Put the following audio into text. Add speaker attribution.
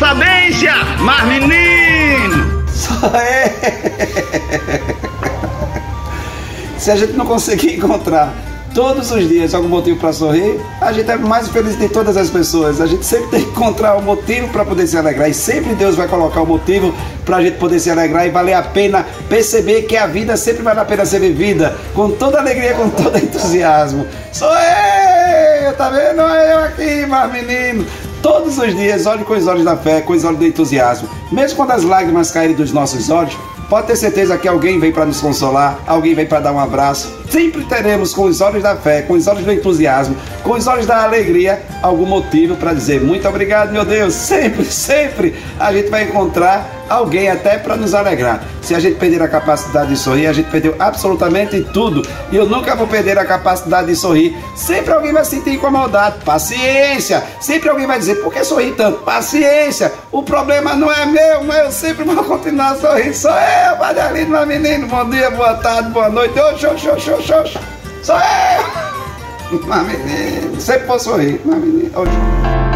Speaker 1: sabência, mas menino! Só é! Se a gente não conseguir encontrar todos os dias algum motivo para sorrir, a gente é mais feliz de todas as pessoas. A gente sempre tem que encontrar um motivo para poder se alegrar e sempre Deus vai colocar o um motivo para a gente poder se alegrar e valer a pena perceber que a vida sempre vale a pena ser vivida com toda alegria, com todo entusiasmo. Sou eu, é, tá vendo? É eu aqui, mas menino, Todos os dias, olhe com os olhos da fé, com os olhos do entusiasmo. Mesmo quando as lágrimas caírem dos nossos olhos, Pode ter certeza que alguém vem para nos consolar, alguém vem para dar um abraço. Sempre teremos com os olhos da fé, com os olhos do entusiasmo, com os olhos da alegria, algum motivo para dizer muito obrigado, meu Deus. Sempre, sempre a gente vai encontrar alguém até para nos alegrar. Se a gente perder a capacidade de sorrir, a gente perdeu absolutamente tudo. E eu nunca vou perder a capacidade de sorrir. Sempre alguém vai se sentir incomodado. Paciência. Sempre alguém vai dizer, por que sorrir tanto? Paciência. O problema não é meu, mas eu sempre vou continuar sorrindo. Sou eu, Madelino, meu menino. Bom dia, boa tarde, boa noite. Oxi, oxi, oxi, oxi, oxi. Sou eu. Mas menino, sempre vou sorrir. Mas menino, oxi.